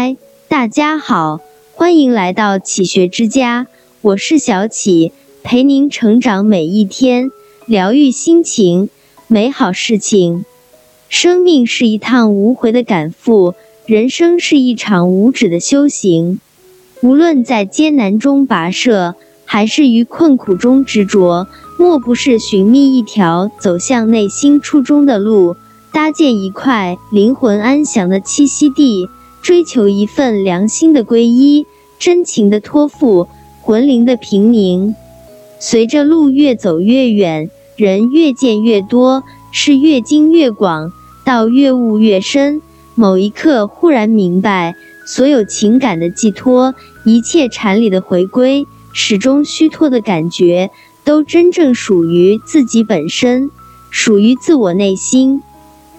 嗨，大家好，欢迎来到启学之家，我是小启，陪您成长每一天，疗愈心情，美好事情。生命是一趟无回的赶赴，人生是一场无止的修行。无论在艰难中跋涉，还是于困苦中执着，莫不是寻觅一条走向内心初衷的路，搭建一块灵魂安详的栖息地。追求一份良心的皈依，真情的托付，魂灵的平宁。随着路越走越远，人越见越多，事越经越广，道越悟越深。某一刻，忽然明白，所有情感的寄托，一切禅理的回归，始终虚脱的感觉，都真正属于自己本身，属于自我内心。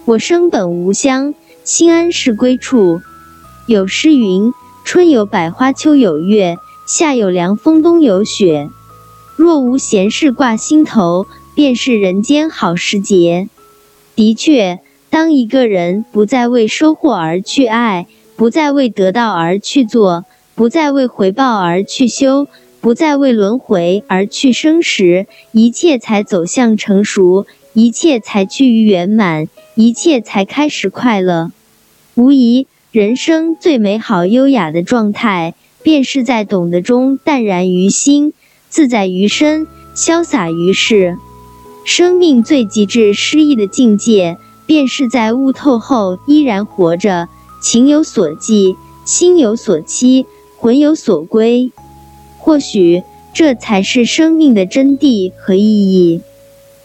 我生本无乡，心安是归处。有诗云：“春有百花，秋有月，夏有凉风，冬有雪。若无闲事挂心头，便是人间好时节。”的确，当一个人不再为收获而去爱，不再为得到而去做，不再为回报而去修，不再为轮回而去生时，一切才走向成熟，一切才趋于圆满，一切才开始快乐。无疑。人生最美好、优雅的状态，便是在懂得中淡然于心，自在于身，潇洒于世。生命最极致诗意的境界，便是在悟透后依然活着，情有所寄，心有所期，魂有所归。或许这才是生命的真谛和意义。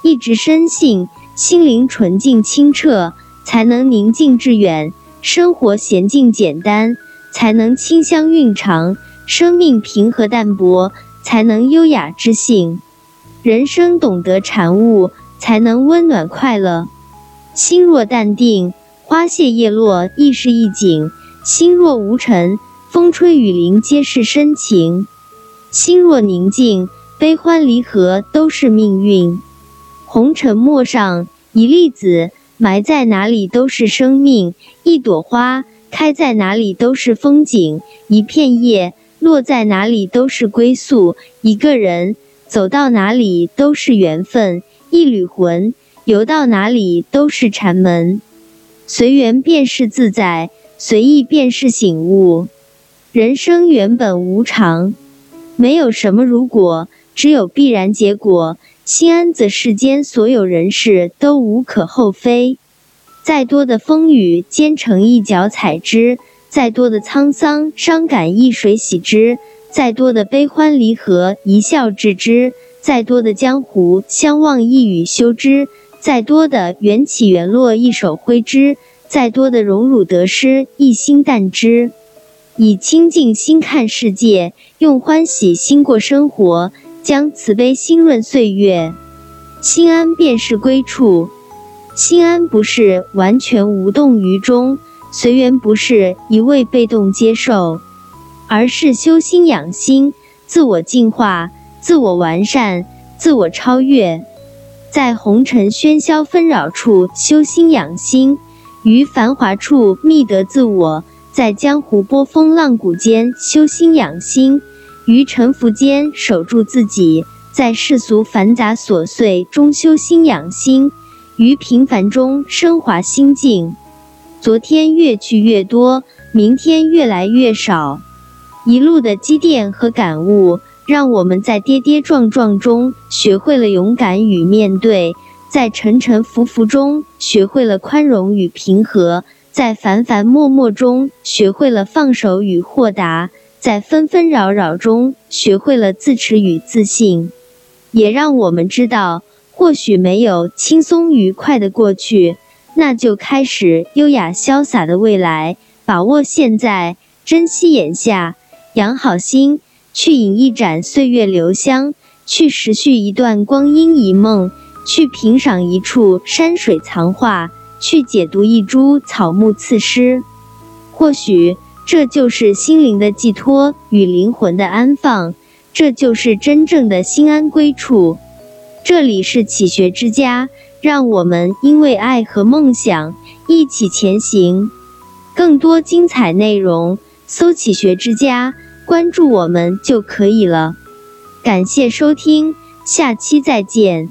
一直深信，心灵纯净清澈，才能宁静致远。生活娴静简单，才能清香蕴长；生命平和淡泊，才能优雅知性；人生懂得禅悟，才能温暖快乐。心若淡定，花谢叶落亦是一景；心若无尘，风吹雨淋皆是深情；心若宁静，悲欢离合都是命运。红尘陌上一粒子。埋在哪里都是生命，一朵花开在哪里都是风景，一片叶落在哪里都是归宿，一个人走到哪里都是缘分，一缕魂游到哪里都是禅门。随缘便是自在，随意便是醒悟。人生原本无常，没有什么如果，只有必然结果。心安，则世间所有人事都无可厚非。再多的风雨，兼程一脚踩之；再多的沧桑伤感，一水洗之；再多的悲欢离合，一笑置之；再多的江湖相望，一语休之；再多的缘起缘落，一手挥之；再多的荣辱得失，一心淡之。以清净心看世界，用欢喜心过生活。将慈悲心润岁月，心安便是归处。心安不是完全无动于衷，随缘不是一味被动接受，而是修心养心，自我净化，自我完善，自我超越。在红尘喧嚣纷扰处。修心养心，于繁华处。觅得自我；在江湖波峰浪谷间。修心养心。于沉浮间守住自己，在世俗繁杂琐碎中修心养心，于平凡中升华心境。昨天越去越多，明天越来越少。一路的积淀和感悟，让我们在跌跌撞撞中学会了勇敢与面对，在沉沉浮浮中学会了宽容与平和，在繁繁默默中学会了放手与豁达。在纷纷扰扰中学会了自持与自信，也让我们知道，或许没有轻松愉快的过去，那就开始优雅潇洒的未来。把握现在，珍惜眼下，养好心，去饮一盏岁月留香，去拾续一段光阴一梦，去品赏一处山水藏画，去解读一株草木刺诗。或许。这就是心灵的寄托与灵魂的安放，这就是真正的心安归处。这里是启学之家，让我们因为爱和梦想一起前行。更多精彩内容，搜“启学之家”，关注我们就可以了。感谢收听，下期再见。